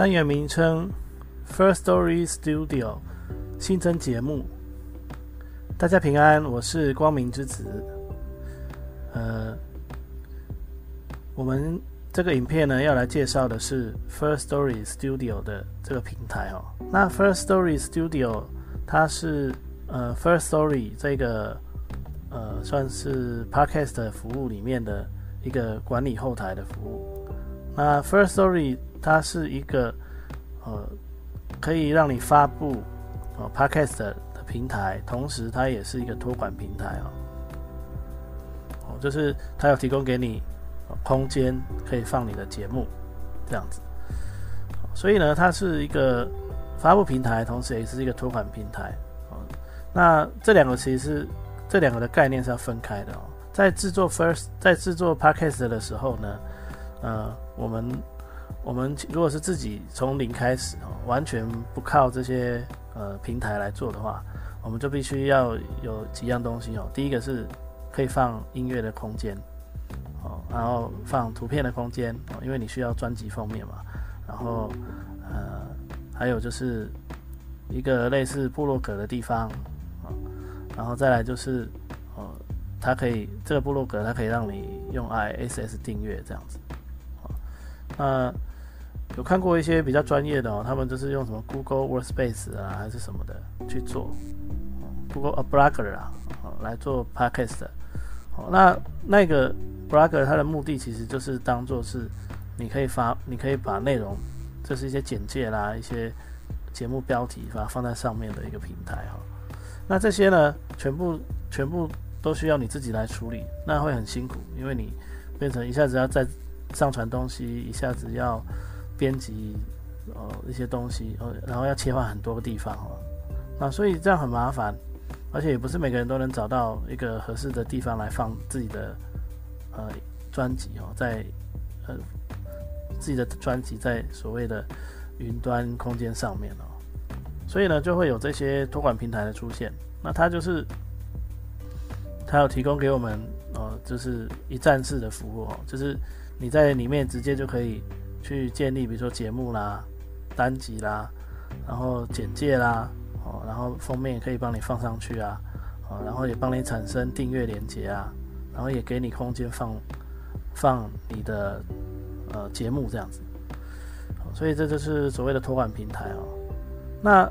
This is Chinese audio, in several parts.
单元名称：First Story Studio，新增节目。大家平安，我是光明之子。呃，我们这个影片呢，要来介绍的是 First Story Studio 的这个平台哦。那 First Story Studio 它是呃，First Story 这个呃，算是 Podcast 服务里面的一个管理后台的服务。那 First Story 它是一个呃，可以让你发布哦 Podcast 的平台，同时它也是一个托管平台哦。哦，就是它有提供给你空间可以放你的节目这样子。所以呢，它是一个发布平台，同时也是一个托管平台。那这两个其实是这两个的概念是要分开的哦。在制作 First 在制作 Podcast 的时候呢，呃，我们我们如果是自己从零开始哦，完全不靠这些呃平台来做的话，我们就必须要有几样东西哦。第一个是可以放音乐的空间哦，然后放图片的空间哦，因为你需要专辑封面嘛。然后呃，还有就是一个类似部落格的地方啊。然后再来就是，哦，它可以这个部落格，它可以让你用 ISS 订阅这样子，那有看过一些比较专业的哦，他们就是用什么 Google Workspace 啊，还是什么的去做，Google A Blogger 啊，来做 Podcast，哦，那那个 Blogger 它的目的其实就是当做是你可以发，你可以把内容，这是一些简介啦，一些节目标题，把它放在上面的一个平台哈。那这些呢，全部全部都需要你自己来处理，那会很辛苦，因为你变成一下子要再上传东西，一下子要编辑呃一些东西，呃，然后要切换很多个地方哦，那所以这样很麻烦，而且也不是每个人都能找到一个合适的地方来放自己的呃专辑哦，在呃自己的专辑在所谓的云端空间上面哦。所以呢，就会有这些托管平台的出现。那它就是，它有提供给我们，呃，就是一站式的服务哦，就是你在里面直接就可以去建立，比如说节目啦、单集啦，然后简介啦，哦，然后封面也可以帮你放上去啊，哦，然后也帮你产生订阅连接啊，然后也给你空间放放你的呃节目这样子。所以这就是所谓的托管平台哦。那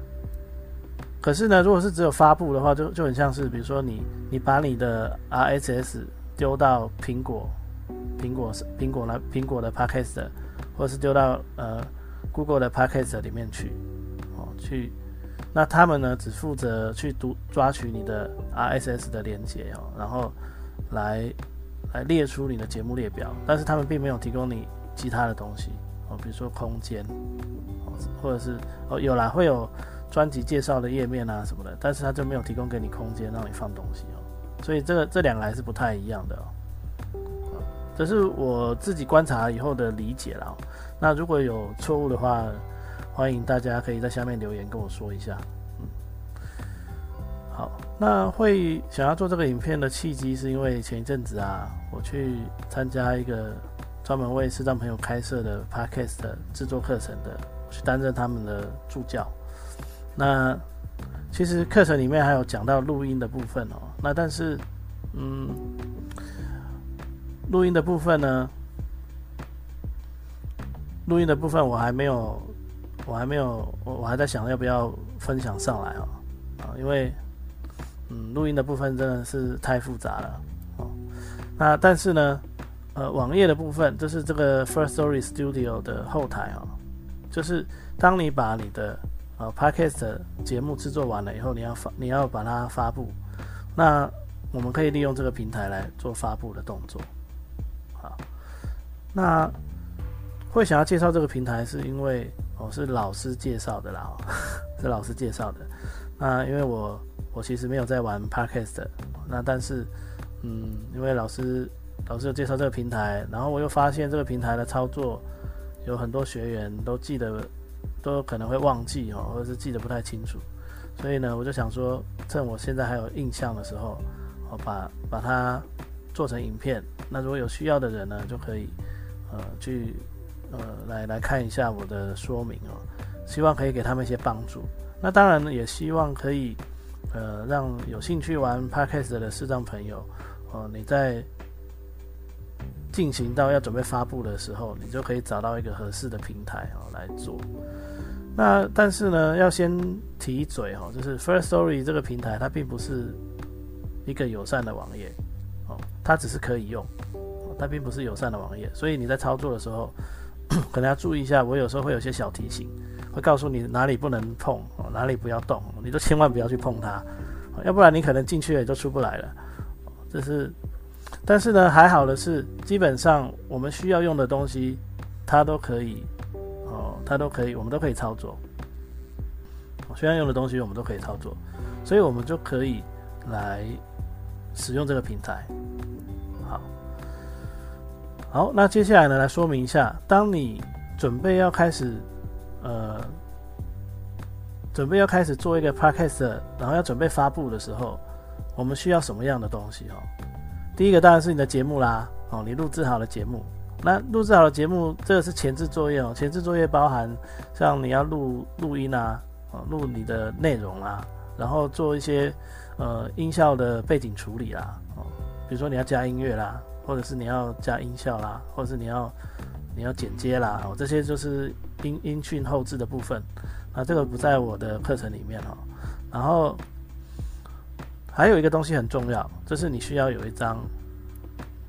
可是呢，如果是只有发布的话，就就很像是，比如说你你把你的 RSS 丢到苹果苹果苹果来苹果的 Podcast，或是丢到呃 Google 的 Podcast 里面去哦，去那他们呢只负责去读抓取你的 RSS 的连接哦，然后来来列出你的节目列表，但是他们并没有提供你其他的东西哦，比如说空间哦，或者是哦有啦会有。专辑介绍的页面啊什么的，但是他就没有提供给你空间让你放东西哦，所以这个这两个还是不太一样的哦。这是我自己观察以后的理解啦。那如果有错误的话，欢迎大家可以在下面留言跟我说一下。嗯，好，那会想要做这个影片的契机，是因为前一阵子啊，我去参加一个专门为视障朋友开设的 Podcast 制作课程的，去担任他们的助教。那其实课程里面还有讲到录音的部分哦。那但是，嗯，录音的部分呢，录音的部分我还没有，我还没有，我我还在想要不要分享上来哦，啊，因为，嗯，录音的部分真的是太复杂了哦。那但是呢，呃，网页的部分，就是这个 First Story Studio 的后台哦，就是当你把你的呃，Podcast 节目制作完了以后，你要发，你要把它发布。那我们可以利用这个平台来做发布的动作。好，那会想要介绍这个平台，是因为我是老师介绍的啦，是老师介绍的。那因为我我其实没有在玩 Podcast，那但是嗯，因为老师老师有介绍这个平台，然后我又发现这个平台的操作有很多学员都记得都可能会忘记哦，或者是记得不太清楚，所以呢，我就想说，趁我现在还有印象的时候，我把把它做成影片。那如果有需要的人呢，就可以呃去呃来来看一下我的说明哦，希望可以给他们一些帮助。那当然呢，也希望可以呃让有兴趣玩 Podcast 的视障朋友哦，你在进行到要准备发布的时候，你就可以找到一个合适的平台哦来做。那但是呢，要先提嘴哦，就是 First Story 这个平台它并不是一个友善的网页哦，它只是可以用。它并不是友善的网页，所以你在操作的时候，可能要注意一下。我有时候会有些小提醒，会告诉你哪里不能碰，哪里不要动，你都千万不要去碰它，要不然你可能进去了也就出不来了。这是，但是呢，还好的是，基本上我们需要用的东西，它都可以，哦，它都可以，我们都可以操作。需要用的东西我们都可以操作，所以我们就可以来使用这个平台。好。好，那接下来呢，来说明一下，当你准备要开始，呃，准备要开始做一个 podcast，然后要准备发布的时候，我们需要什么样的东西哦？第一个当然是你的节目啦，哦，你录制好的节目。那录制好的节目，这个是前置作业哦。前置作业包含像你要录录音啊，哦，录你的内容啊，然后做一些呃音效的背景处理啦，哦，比如说你要加音乐啦。或者是你要加音效啦，或者是你要你要剪接啦，哦，这些就是音音讯后置的部分。那这个不在我的课程里面哦。然后还有一个东西很重要，就是你需要有一张，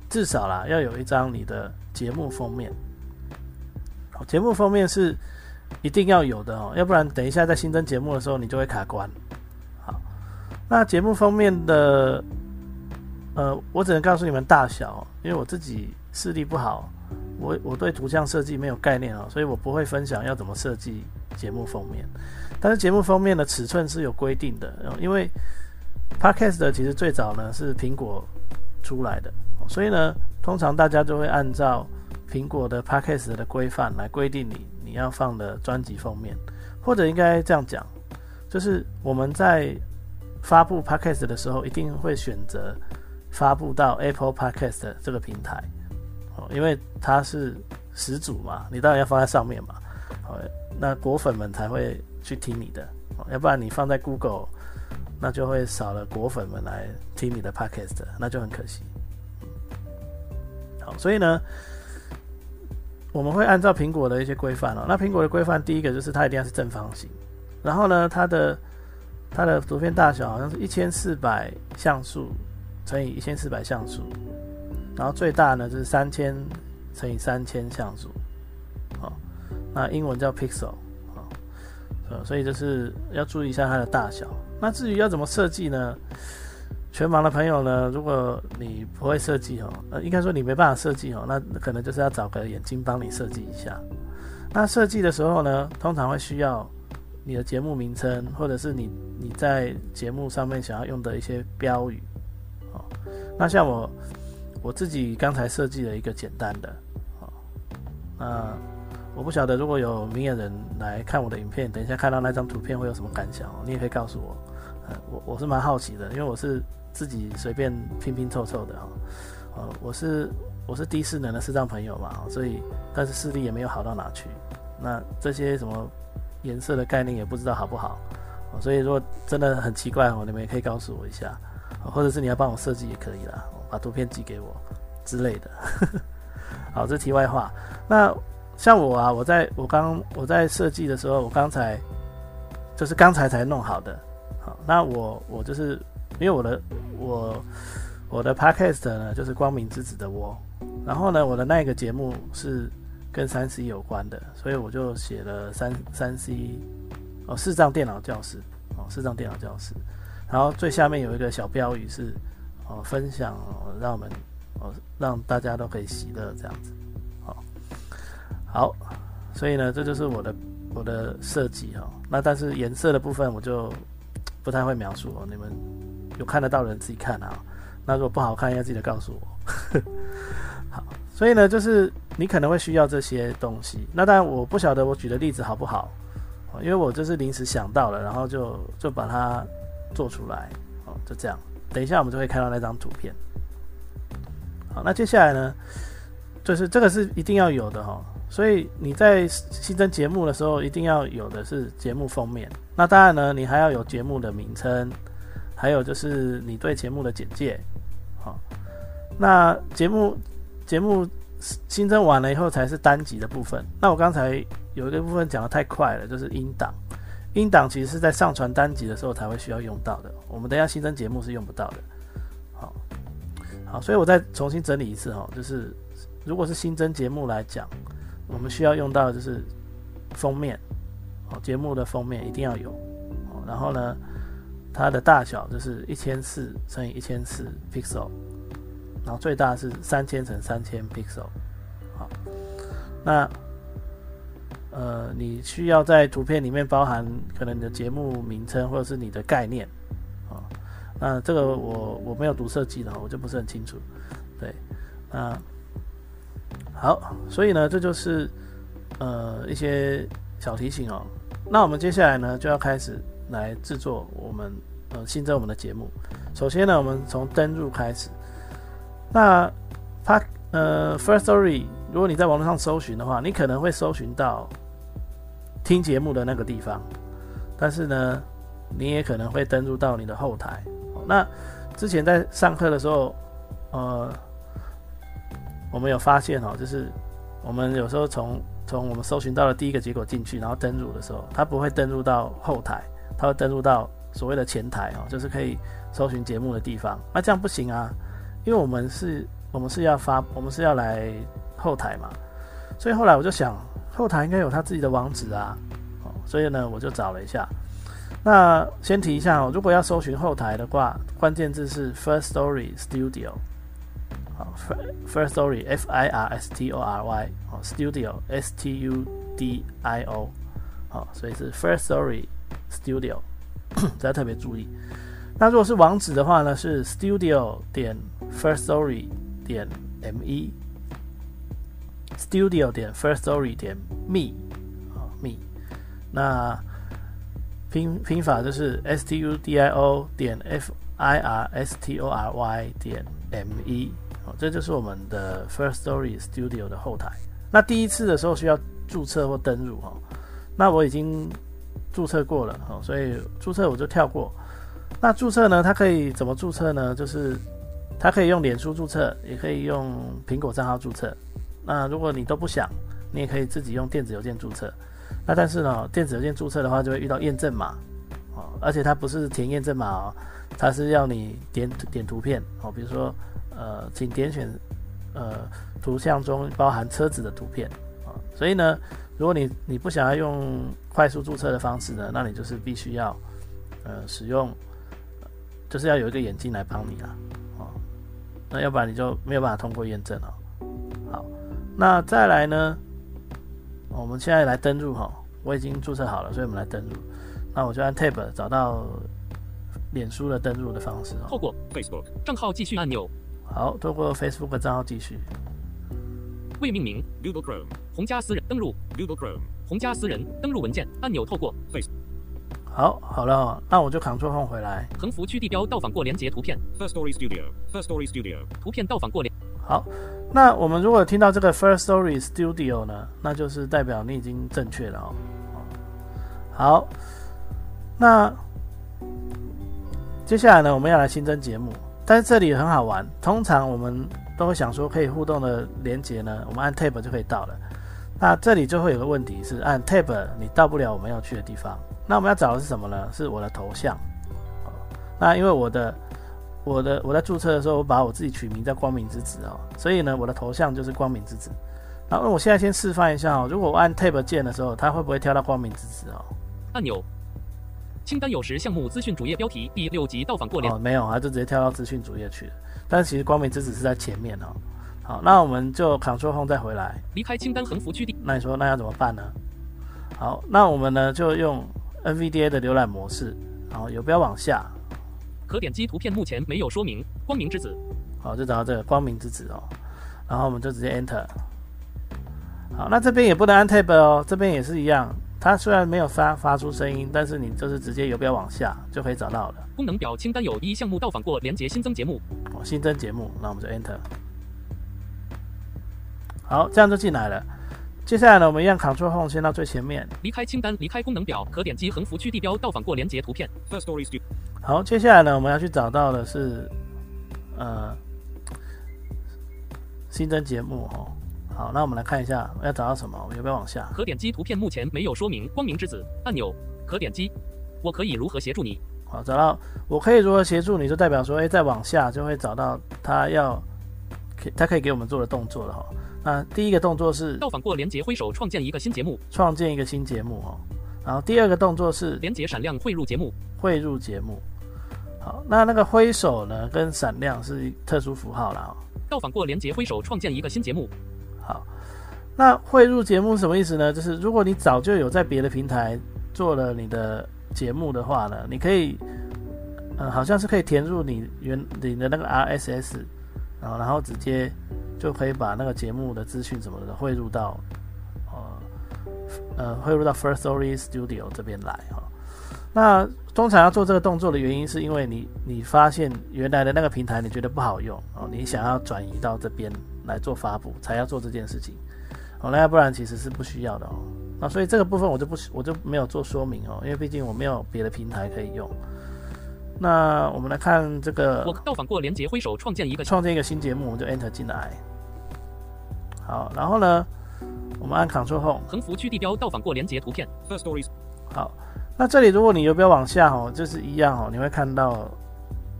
至少啦要有一张你的节目封面。节目封面是一定要有的哦，要不然等一下在新增节目的时候你就会卡关。那节目封面的。呃，我只能告诉你们大小，因为我自己视力不好，我我对图像设计没有概念啊，所以我不会分享要怎么设计节目封面。但是节目封面的尺寸是有规定的，因为 Podcast 其实最早呢是苹果出来的，所以呢，通常大家就会按照苹果的 Podcast 的规范来规定你你要放的专辑封面，或者应该这样讲，就是我们在发布 Podcast 的时候，一定会选择。发布到 Apple Podcast 这个平台，哦，因为它是始祖嘛，你当然要放在上面嘛，哦，那果粉们才会去听你的，哦，要不然你放在 Google，那就会少了果粉们来听你的 Podcast，那就很可惜。好，所以呢，我们会按照苹果的一些规范哦，那苹果的规范第一个就是它一定要是正方形，然后呢，它的它的图片大小好像是一千四百像素。乘以一千四百像素，然后最大呢就是三千乘以三千像素，好，那英文叫 pixel，好，呃，所以就是要注意一下它的大小。那至于要怎么设计呢？全盲的朋友呢，如果你不会设计哦，呃，应该说你没办法设计哦，那可能就是要找个眼睛帮你设计一下。那设计的时候呢，通常会需要你的节目名称，或者是你你在节目上面想要用的一些标语。哦，那像我我自己刚才设计了一个简单的，哦，那我不晓得如果有明眼人来看我的影片，等一下看到那张图片会有什么感想？你也可以告诉我，呃，我我是蛮好奇的，因为我是自己随便拼拼凑凑的哈，呃，我是我是低视能的视障朋友嘛，所以但是视力也没有好到哪去，那这些什么颜色的概念也不知道好不好，所以如果真的很奇怪哦，你们也可以告诉我一下。或者是你要帮我设计也可以啦，把图片寄给我之类的。好，这题外话。那像我啊，我在我刚我在设计的时候，我刚才就是刚才才弄好的。好，那我我就是因为我的我我的 podcast 呢，就是光明之子的我。然后呢，我的那个节目是跟三 C 有关的，所以我就写了三三 C 哦，视障电脑教室哦，视障电脑教室。然后最下面有一个小标语是哦分享，让我们哦让大家都可以喜乐这样子。好，好，所以呢，这就是我的我的设计哈。那但是颜色的部分我就不太会描述哦，你们有看得到的人自己看啊。那如果不好看，要记得告诉我。好，所以呢，就是你可能会需要这些东西。那当然，我不晓得我举的例子好不好，因为我就是临时想到了，然后就就把它做出来。哦，就这样。等一下我们就会看到那张图片。好，那接下来呢，就是这个是一定要有的哈。所以你在新增节目的时候，一定要有的是节目封面。那当然呢，你还要有节目的名称，还有就是你对节目的简介。好，那节目节目新增完了以后才是单集的部分。那我刚才有一个部分讲的太快了，就是音档。音档其实是在上传单集的时候才会需要用到的。我们等下新增节目是用不到的。好，好，所以我再重新整理一次哈，就是如果是新增节目来讲，我们需要用到的就是封面，哦，节目的封面一定要有。哦，然后呢？它的大小就是一千四乘以一千四 pixel，然后最大是三千乘三千 pixel。好，那呃，你需要在图片里面包含可能你的节目名称或者是你的概念啊。那这个我我没有读设计的，我就不是很清楚。对，那好，所以呢，这就是呃一些小提醒哦。那我们接下来呢就要开始。来制作我们呃新增我们的节目。首先呢，我们从登入开始。那他呃 First Story，如果你在网络上搜寻的话，你可能会搜寻到听节目的那个地方，但是呢，你也可能会登入到你的后台。那之前在上课的时候，呃，我们有发现哦，就是我们有时候从从我们搜寻到的第一个结果进去，然后登入的时候，它不会登入到后台。它会登录到所谓的前台哦，就是可以搜寻节目的地方。那这样不行啊，因为我们是，我们是要发，我们是要来后台嘛。所以后来我就想，后台应该有他自己的网址啊。哦，所以呢，我就找了一下。那先提一下哦，如果要搜寻后台的话，关键字是 First Story Studio。好，First Story，F I R S T O R Y，哦，Studio，S T U D I O。好，所以是 First Story。Studio，大家特别注意。那如果是网址的话呢，是 Studio 点 First Story 点 me，Studio 点 First Story 点 me 啊 me。那拼拼法就是 S T U D I O 点 F I R S T O R Y 点 M E。哦，这就是我们的 First Story Studio 的后台。那第一次的时候需要注册或登录哈。那我已经。注册过了，哦，所以注册我就跳过。那注册呢？它可以怎么注册呢？就是它可以用脸书注册，也可以用苹果账号注册。那如果你都不想，你也可以自己用电子邮件注册。那但是呢，电子邮件注册的话就会遇到验证码，哦，而且它不是填验证码哦，它是要你点点图片，哦，比如说呃，请点选呃图像中包含车子的图片，啊，所以呢。如果你你不想要用快速注册的方式呢，那你就是必须要呃使用，就是要有一个眼镜来帮你啊，哦，那要不然你就没有办法通过验证哦。好，那再来呢，我们现在来登录哈，我已经注册好了，所以我们来登录。那我就按 Tab 找到脸书的登录的方式。哦透过 Facebook 账号继续按钮。好，透过 Facebook 账号继续。未命名 Google Chrome 红加私人登录 Google Chrome 红加私人登录文件按钮透过 Face 好好了，哦那我就 Ctrl Home 回来。横幅区地标到访过连接图片 First Story Studio First Story Studio 图片到访过连。好，那我们如果听到这个 First Story Studio 呢，那就是代表你已经正确了哦。好，那接下来呢，我们要来新增节目，但是这里很好玩，通常我们。都会想说可以互动的连接呢，我们按 Tab 就可以到了。那这里就会有个问题是按 Tab 你到不了我们要去的地方。那我们要找的是什么呢？是我的头像。那因为我的我的我在注册的时候，我把我自己取名叫光明之子哦，所以呢，我的头像就是光明之子。然后我现在先示范一下哦，如果我按 Tab 键的时候，它会不会跳到光明之子哦？按钮。清单有时项目资讯主页标题第六集到访过连哦，没有，啊就直接跳到资讯主页去了。但是其实光明之子是在前面哦。好，那我们就 Ctrl Home 再回来。离开清单横幅区地，那你说那要怎么办呢？好，那我们呢就用 NVDA 的浏览模式，然后游标往下，可点击图片目前没有说明。光明之子，好，就找到这个光明之子哦。然后我们就直接 Enter。好，那这边也不能按 Tab 哦，这边也是一样。它虽然没有发发出声音，但是你就是直接游标往下就可以找到了。功能表清单有一项目到访过连接新增节目，哦，新增节目，那我们就 Enter。好，这样就进来了。接下来呢，我们一样 Ctrl Home 先到最前面。离开清单，离开功能表，可点击横幅区地标到访过连接图片。First Story Studio。好，接下来呢，我们要去找到的是呃新增节目哦。好，那我们来看一下要找到什么，我们要不要往下？可点击图片目前没有说明。光明之子按钮可点击。我可以如何协助你？好，找到我可以如何协助你，就代表说，哎，再往下就会找到他要，他可以给我们做的动作了哈。那第一个动作是到访过连接挥手创建一个新节目，创建一个新节目哦。然后第二个动作是连接闪亮汇入节目，汇入节目。好，那那个挥手呢跟闪亮是特殊符号了哦。到访过连接挥手创建一个新节目。好，那汇入节目什么意思呢？就是如果你早就有在别的平台做了你的节目的话呢，你可以，呃，好像是可以填入你原你的那个 RSS，然后然后直接。就可以把那个节目的资讯什么的汇入到，呃呃汇入到 First Story Studio 这边来哈。那通常要做这个动作的原因，是因为你你发现原来的那个平台你觉得不好用哦，你想要转移到这边来做发布，才要做这件事情哦。那要不然其实是不需要的哦。那所以这个部分我就不我就没有做说明哦，因为毕竟我没有别的平台可以用。那我们来看这个，我到访过连接挥手创建一个创建一个新节目，我们就 Enter 进来。好，然后呢，我们按 Ctrl Home，横幅区地标到访过连接图片。First Stories。好，那这里如果你游标往下哦，就是一样哦，你会看到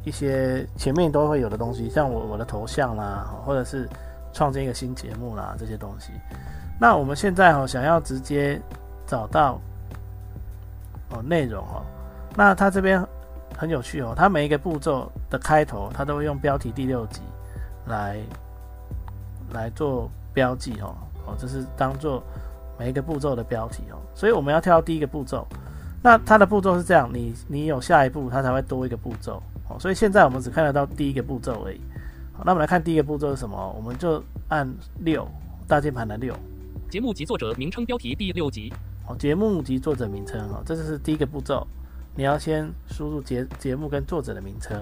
一些前面都会有的东西，像我我的头像啦，或者是创建一个新节目啦这些东西。那我们现在哦，想要直接找到哦内容哦，那它这边。很有趣哦，它每一个步骤的开头，它都会用标题第六集来来做标记哦，哦，这是当做每一个步骤的标题哦。所以我们要跳到第一个步骤，那它的步骤是这样，你你有下一步，它才会多一个步骤哦。所以现在我们只看得到第一个步骤而已。好，那我们来看第一个步骤是什么？我们就按六大键盘的六，节目及作者名称标题第六集。好，节目及作者名称哦，这就是第一个步骤。你要先输入节节目跟作者的名称，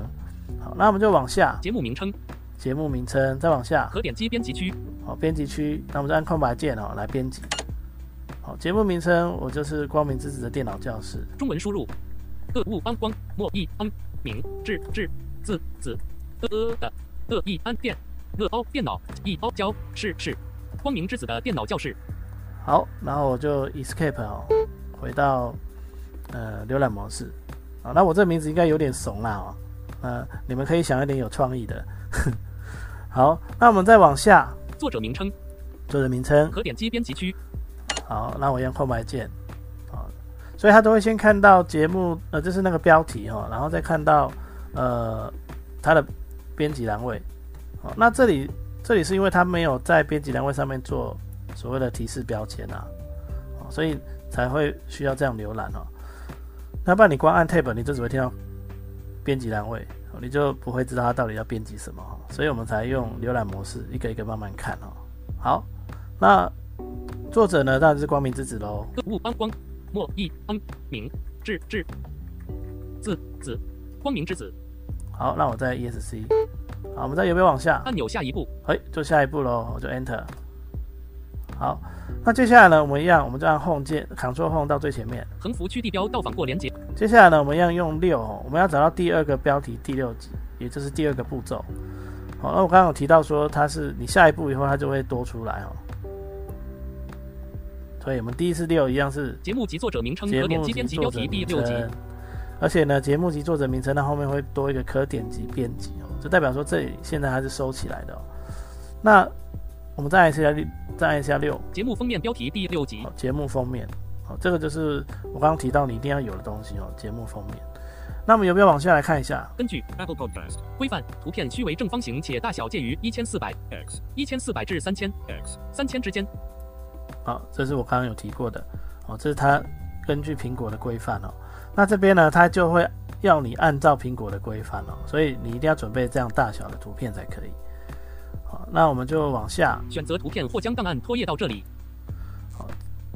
好，那我们就往下，节目名称，节目名称，再往下，可点击编辑区，好，编辑区，那我们就按空白键哦来编辑，好，节目名称我就是光明之子的电脑教室，中文输入，各物安光莫易安明智智字子呃呃的呃易安电乐凹电脑易凹教是是。光明之子的电脑教室，好，然后我就 escape 哦，回到。呃，浏览模式，啊，那我这名字应该有点怂啦，哦，呃，你们可以想一点有创意的。好，那我们再往下，作者名称，作者名称，可点击编辑区。好，那我用空白键，啊，所以他都会先看到节目，呃，就是那个标题哈，然后再看到呃它的编辑栏位。好，那这里这里是因为他没有在编辑栏位上面做所谓的提示标签啊，所以才会需要这样浏览哦。那不然你光按 Tab，你就只会听到编辑栏位，你就不会知道它到底要编辑什么所以我们才用浏览模式，一个一个慢慢看哦。好，那作者呢，当然是光明之子喽。物安光莫易安明智智字子光明之子。好，那我在 ESC。好，我们再有没有往下？按钮下一步。哎，就下一步喽，我就 Enter。好，那接下来呢，我们一样，我们就按 Home 键，Ctrl Home 到最前面，横幅区地标到访过连接。接下来呢，我们一样用六，我们要找到第二个标题第六集，也就是第二个步骤。好，那我刚刚有提到说，它是你下一步以后，它就会多出来哦。所以我们第一次六一样是节目及作者名称可点击编辑标题第六集，而且呢，节目及作者名称的后面会多一个可点击编辑哦，就代表说这里现在还是收起来的。那我们再按一下六，再按一下六。节目封面标题第六集。节目封面，好，这个就是我刚刚提到你一定要有的东西哦，节目封面。那么有没有往下来看一下？根据 Apple Podcast 规范，图片须为正方形且大小介于一千四百 X 一千四百至三千 X 三千之间。好，这是我刚刚有提过的哦，这是它根据苹果的规范哦。那这边呢，它就会要你按照苹果的规范哦，所以你一定要准备这样大小的图片才可以。好，那我们就往下，选择图片或将档案拖页到这里。好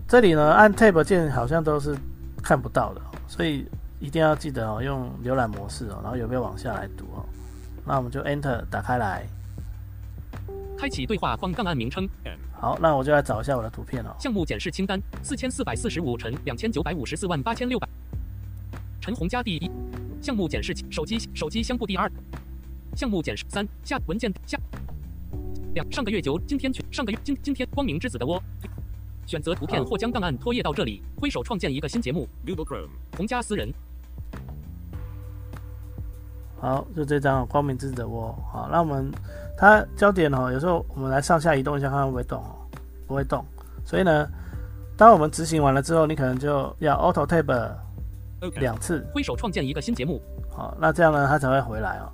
这里呢按 Tab 键好像都是看不到的哦，所以一定要记得哦，用浏览模式哦，然后有没有往下来读哦？那我们就 Enter 打开来。开启对话框档案名称，好，那我就来找一下我的图片哦。项目检视清单四千四百四十五乘两千九百五十四万八千六百。陈红佳第一，项目检视手机手机相簿第二，项目检视三下文件下两上个月九今天去上个月今今天光明之子的窝。选择图片或将档案拖页到这里，挥手创建一个新节目，Google Chrome 红家私人。好，就这张哦光明之子的窝。好，那我们它焦点哦，有时候我们来上下移动一下，看看会不会动哦，不会动。所以呢，当我们执行完了之后，你可能就要 Auto Tab 两次。挥手创建一个新节目，好，那这样呢，它才会回来哦。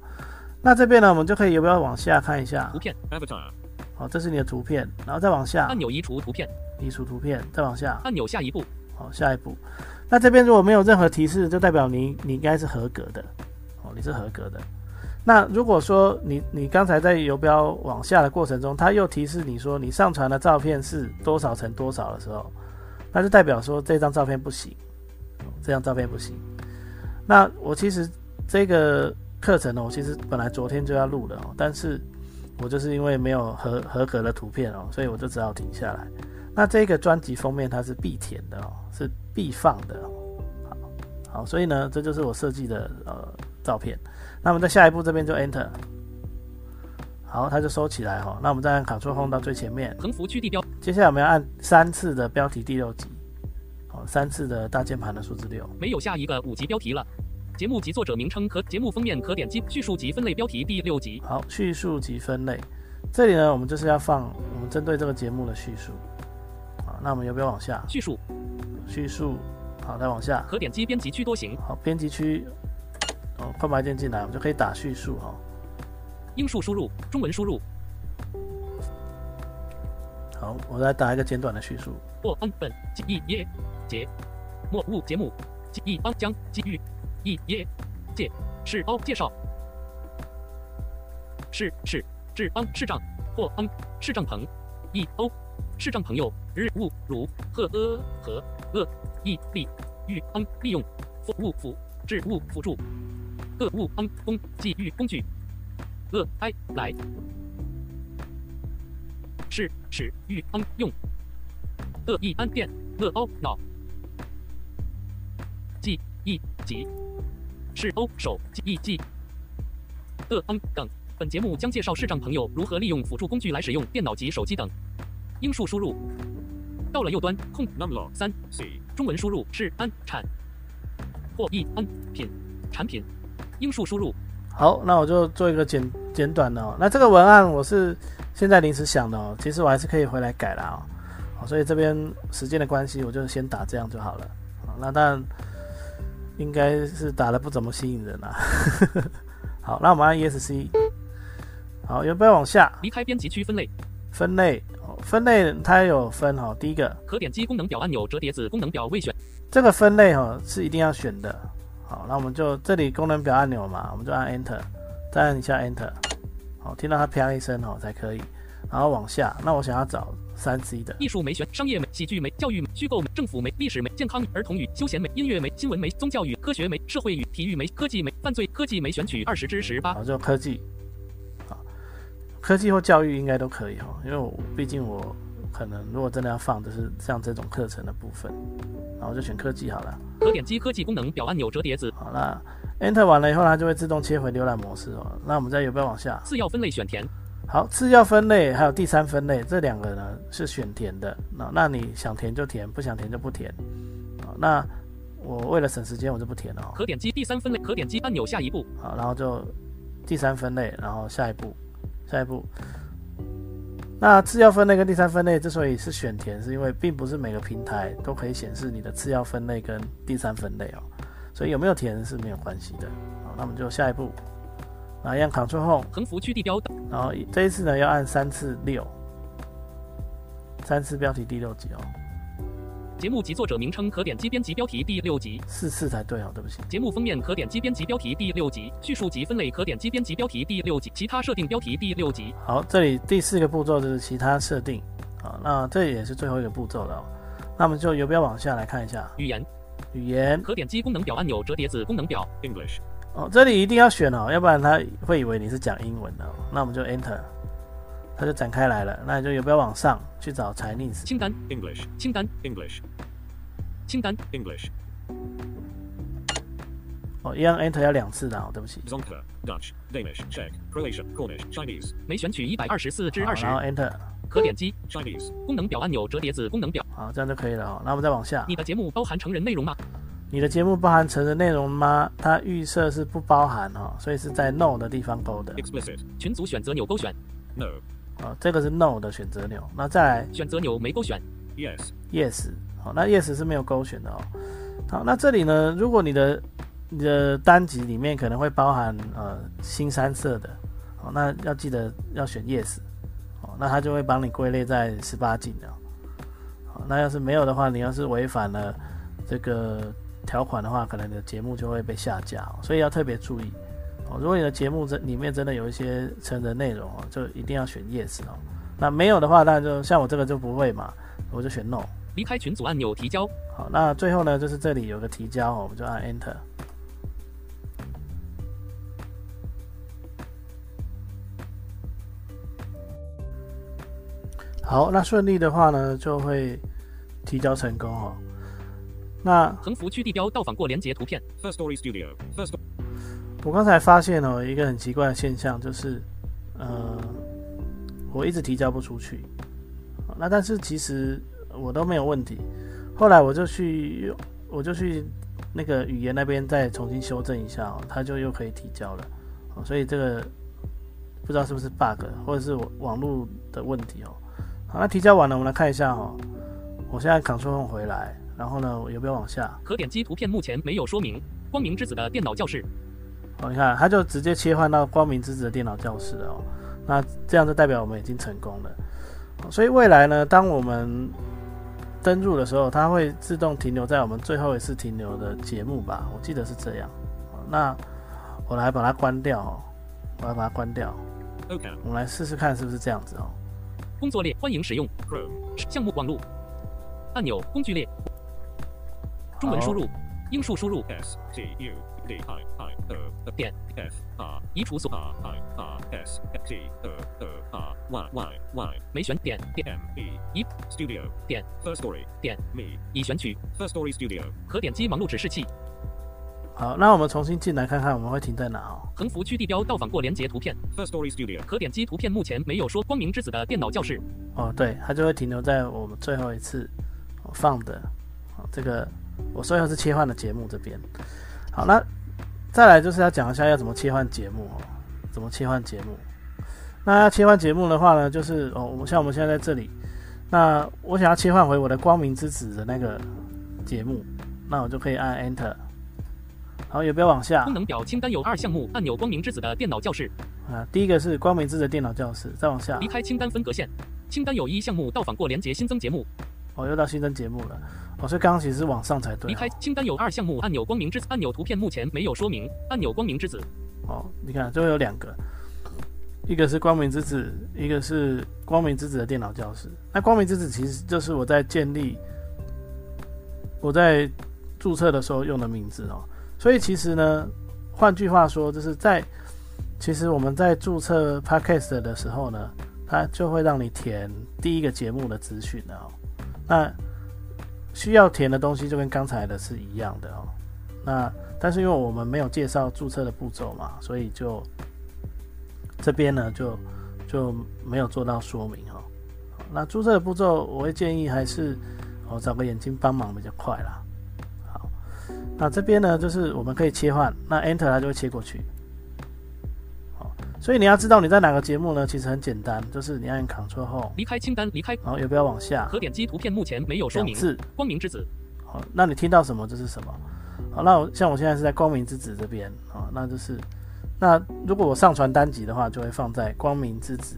那这边呢，我们就可以有没有往下看一下图？片 Avatar 好，这是你的图片，然后再往下按钮移除图片，移除图片，再往下。按钮下一步，好，下一步。那这边如果没有任何提示，就代表你你应该是合格的，哦，你是合格的。那如果说你你刚才在游标往下的过程中，它又提示你说你上传的照片是多少乘多少的时候，那就代表说这张照片不行，哦这张照片不行。那我其实这个课程呢，我其实本来昨天就要录的哦，但是我就是因为没有合合格的图片哦，所以我就只好停下来。那这个专辑封面它是必填的哦，是必放的哦。好，好，所以呢，这就是我设计的呃照片。那我们在下一步这边就 Enter，好，它就收起来哈、哦。那我们再按 Ctrl Home 到最前面，横幅区地标接下来我们要按三次的标题第六级，好，三次的大键盘的数字六。没有下一个五级标题了。节目及作者名称可节目封面可点击叙述及分类标题第六集。好，叙述及分类，这里呢，我们就是要放我们针对这个节目的叙述。好，那我们要不要往下？叙述叙述，好，再往下。可点击编辑区多行，好，编辑区，哦，空白键进来，我们就可以打叙述哈、英数输入，中文输入。好，我来打一个简短的叙述。我安本记忆耶节末物节目记忆安将机遇一耶介是凹介绍。是是至安视障或安视障朋一欧视障朋友日物如赫呃和呃一利欲安利用辅物辅置物辅助。恶物安工际遇工具。恶哀来。是使欲安用。恶意安电恶凹脑。记忆及是欧手记忆记恶安等。本节目将介绍视障朋友如何利用辅助工具来使用电脑及手机等。英数输入到了右端空 Numlock 三 C 中文输入是安产或一安品产品。英数输入好，那我就做一个简简短的哦。那这个文案我是现在临时想的哦，其实我还是可以回来改啦哦。好，所以这边时间的关系，我就先打这样就好了。好，那但应该是打的不怎么吸引人啦。好，那我们按 ESC。好，有没有往下离开编辑区分类，分类？哦分类它有分哈、哦，第一个可点击功能表按钮折叠子功能表未选，这个分类哈、哦、是一定要选的。好，那我们就这里功能表按钮嘛，我们就按 Enter，再按一下 Enter。好，听到它啪一声哦才可以。然后往下，那我想要找三 C 的，艺术美选、商业美、喜剧美、教育美、虚构美、政府美、历史美、健康儿童与、休闲美、音乐美、新闻美、宗教与、科学美、社会与、体育美、科技美、犯罪科技美选取二十至十八。好，就科技。啊，科技或教育应该都可以哈，因为我毕竟我可能如果真的要放，就是像这种课程的部分，然后就选科技好了。可点击科技功能表按钮折叠子，好，了 Enter 完了以后，它就会自动切回浏览模式哦。那我们再有没有往下？次要分类选填，好，次要分类还有第三分类，这两个呢是选填的。那那你想填就填，不想填就不填。好，那我为了省时间，我就不填了哦。可点击第三分类，可点击按钮下一步，好，然后就第三分类，然后下一步，下一步，那次要分类跟第三分类之所以是选填，是因为并不是每个平台都可以显示你的次要分类跟第三分类哦，所以有没有填是没有关系的。好，那我们就下一步，啊，一样 Ctrl Home，横幅区地标，然后这一次呢要按三次六，三次标题第六集哦。节目及作者名称可点击编辑标题第六集，四次才对哦，对不起。节目封面可点击编辑标题第六集，叙述及分类可点击编辑标题第六集，其他设定标题第六集。好，这里第四个步骤就是其他设定，好，那这也是最后一个步骤了。那我们就游标往下来看一下，语言，语言。可点击功能表按钮折叠子功能表。English, 哦，这里一定要选哦，要不然他会以为你是讲英文的哦。那我们就 Enter，它就展开来了。那你就游标往上去找 Chinese，清单，English, 清单，English, 清单，English, 哦，一样 Enter 要两次的哦，对不起。Zonka, Dutch, Danish, Czech, Croatian, Cornish, Chinese, 每选取一百二十四至好二十。然，后 Enter，可点击。Chinese, 功能表按钮折叠子功能表。好，这样就可以了哦。那我们再往下，你的节目包含成人内容吗？你的节目包含成人内容吗？它预设是不包含哦，所以是在 No 的地方勾的。explicit, 群组选择钮勾选，no, 哦，这个是 No 的选择钮。那再来选择钮没勾选，yes, Yes，好，那 Yes 是没有勾选的哦。好，那这里呢，如果你的你的单集里面可能会包含呃新三色的，哦，那要记得要选 Yes，哦，那它就会帮你归类在十八禁的哦。好，那要是没有的话，你要是违反了这个条款的话，可能你的节目就会被下架哦，所以要特别注意哦。如果你的节目真里面真的有一些成人内容哦，就一定要选 Yes 哦。那没有的话，那就像我这个就不会嘛，我就选 No。离开群组按钮提交，好，那最后呢，就是这里有个提交哦，我们就按 Enter。好，那顺利的话呢，就会提交成功哦。那横幅区地标到访过连接图片，First Story Studio, First, 我刚才发现哦，一个很奇怪的现象，就是呃，我一直提交不出去。那但是其实我都没有问题。后来我就去，我就去那个语言那边再重新修正一下哦，它就又可以提交了。哦，所以这个不知道是不是 bug，或者是我网络的问题哦。好，那提交完了，我们来看一下哦。我现在 Ctrl 回来，然后呢，我有没有往下？可点击图片目前没有说明。光明之子的电脑教室，哦，你看，它就直接切换到光明之子的电脑教室了哦。那这样就代表我们已经成功了。哦所以未来呢，当我们登录的时候，它会自动停留在我们最后一次停留的节目吧？我记得是这样。哦那我来把它关掉哦，我来把它关掉。OCAM, 我们来试试看是不是这样子哦。工作列欢迎使用 Chrome, 项目网路按钮工具列，中文输入，英数输入 S, T, U, D, I, I, O, 点。F, R, 移除所。R, I, R, S, T, O, O, R, Y, Y, Y, 没选点。点。M, E, 一。Studio, 点。First Story, 点。Me, 已选取，First Story Studio, 可点击忙碌指示器，好，那我们重新进来看看我们会停在哪哦。横幅区地标到访过连接图片，First Story Studio, 可点击图片目前没有说光明之子的电脑教室，哦，对，它就会停留在我们最后一次哦放的哦这个我最后是切换了节目这边。好，那再来就是要讲一下要怎么切换节目哦，怎么切换节目。那要切换节目的话呢，就是哦，我们像我们现在在这里，那我想要切换回我的光明之子的那个节目，那我就可以按 Enter。好，也不要往下功能表清单有二项目，按钮光明之子的电脑教室，啊？第一个是光明之子的电脑教室，再往下离开清单分隔线，清单有一项目到访过连接新增节目，哦，又到新增节目了。哦，所以刚刚其实是往上才对、离哦。开清单有二项目，按钮光明之子，按钮图片目前没有说明，按钮光明之子，哦，你看，就会有两个，一个是光明之子，一个是光明之子的电脑教室。那光明之子其实就是我在建立我在注册的时候用的名字哦。所以其实呢，换句话说，就是在其实我们在注册 Podcast 的时候呢，它就会让你填第一个节目的资讯的哦。那需要填的东西就跟刚才的是一样的哦。那但是因为我们没有介绍注册的步骤嘛，所以就这边呢就就没有做到说明哦。那注册的步骤，我会建议还是哦找个眼睛帮忙比较快啦。好，那这边呢就是我们可以切换，那 Enter 它就会切过去。好，所以你要知道你在哪个节目呢？其实很简单，就是你按 Ctrl 后，离开清单，离开然后也不要往下可点击图片，目前没有说明。是。光明之子，好，那你听到什么？这是什么？好，那我像我现在是在光明之子这边啊，那就是那如果我上传单集的话，就会放在光明之子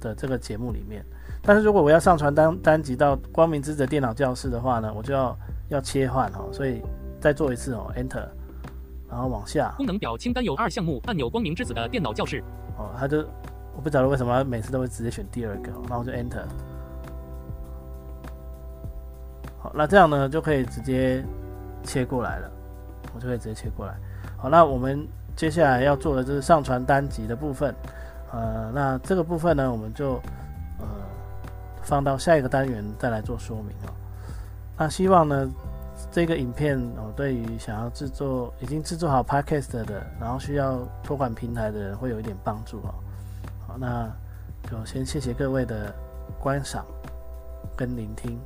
的这个节目里面。但是如果我要上传单单集到光明之子的电脑教室的话呢，我就要要切换哦，所以再做一次哦，Enter，然后往下功能表清单有二项目，按钮光明之子的电脑教室，哦，他就我不晓得为什么每次都会直接选第二个，然后就 Enter。好，那这样呢就可以直接切过来了，我就可以直接切过来。好，那我们接下来要做的就是上传单集的部分，呃，那这个部分呢，我们就呃放到下一个单元再来做说明哦。那希望呢这个影片我，对于想要制作已经制作好 Podcast 的，然后需要托管平台的人会有一点帮助哦。好，那就先谢谢各位的观赏跟聆听。